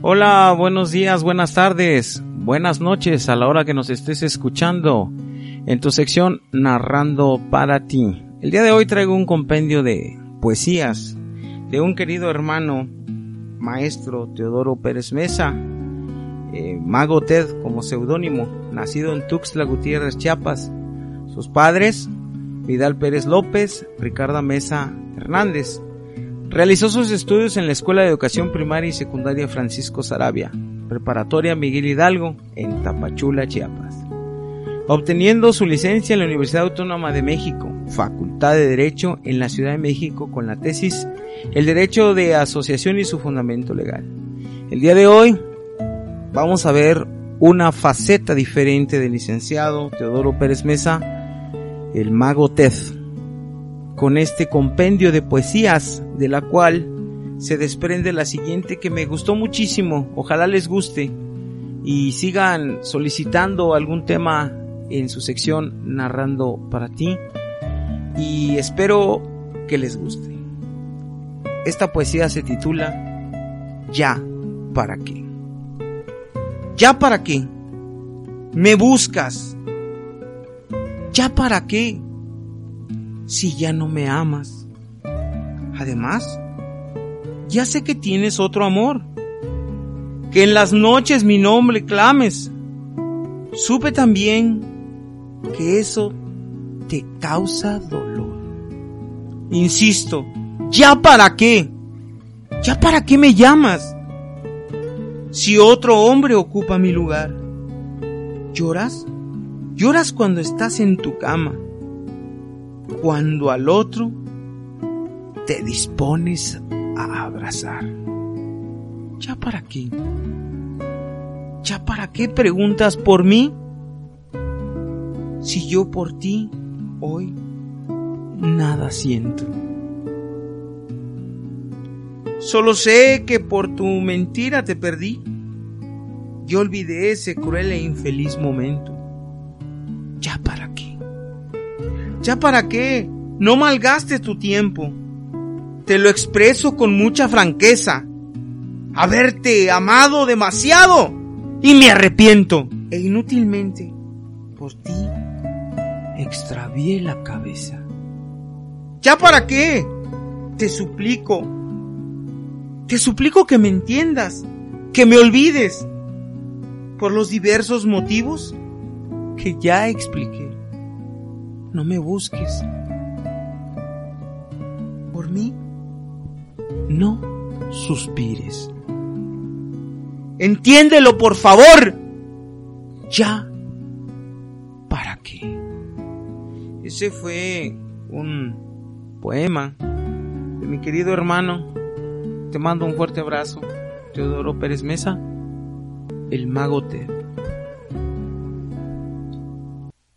Hola, buenos días, buenas tardes, buenas noches a la hora que nos estés escuchando en tu sección Narrando para ti. El día de hoy traigo un compendio de poesías de un querido hermano, maestro Teodoro Pérez Mesa, eh, Mago Ted como seudónimo, nacido en Tuxtla Gutiérrez, Chiapas. Sus padres, Vidal Pérez López, Ricardo Mesa Hernández. Realizó sus estudios en la Escuela de Educación Primaria y Secundaria Francisco Sarabia, Preparatoria Miguel Hidalgo, en Tapachula, Chiapas. Obteniendo su licencia en la Universidad Autónoma de México, Facultad de Derecho en la Ciudad de México con la tesis El Derecho de Asociación y su Fundamento Legal. El día de hoy vamos a ver una faceta diferente del licenciado Teodoro Pérez Mesa, el mago Ted con este compendio de poesías, de la cual se desprende la siguiente que me gustó muchísimo, ojalá les guste y sigan solicitando algún tema en su sección narrando para ti y espero que les guste. Esta poesía se titula Ya para qué. Ya para qué. Me buscas. Ya para qué si ya no me amas? Además, ya sé que tienes otro amor, que en las noches mi nombre clames. Supe también que eso te causa dolor. Insisto, ¿ya para qué? ¿Ya para qué me llamas? Si otro hombre ocupa mi lugar. ¿Lloras? Lloras cuando estás en tu cama cuando al otro te dispones a abrazar. ¿Ya para qué? ¿Ya para qué preguntas por mí? Si yo por ti hoy nada siento. Solo sé que por tu mentira te perdí. Yo olvidé ese cruel e infeliz momento. ¿Ya para? ¿Ya para qué? No malgastes tu tiempo. Te lo expreso con mucha franqueza. Haberte amado demasiado y me arrepiento. E inútilmente por ti extravié la cabeza. ¿Ya para qué? Te suplico. Te suplico que me entiendas, que me olvides por los diversos motivos que ya expliqué no me busques. Por mí, no suspires. Entiéndelo, por favor. Ya. ¿Para qué? Ese fue un poema de mi querido hermano. Te mando un fuerte abrazo. Teodoro Pérez Mesa, el mago Ted.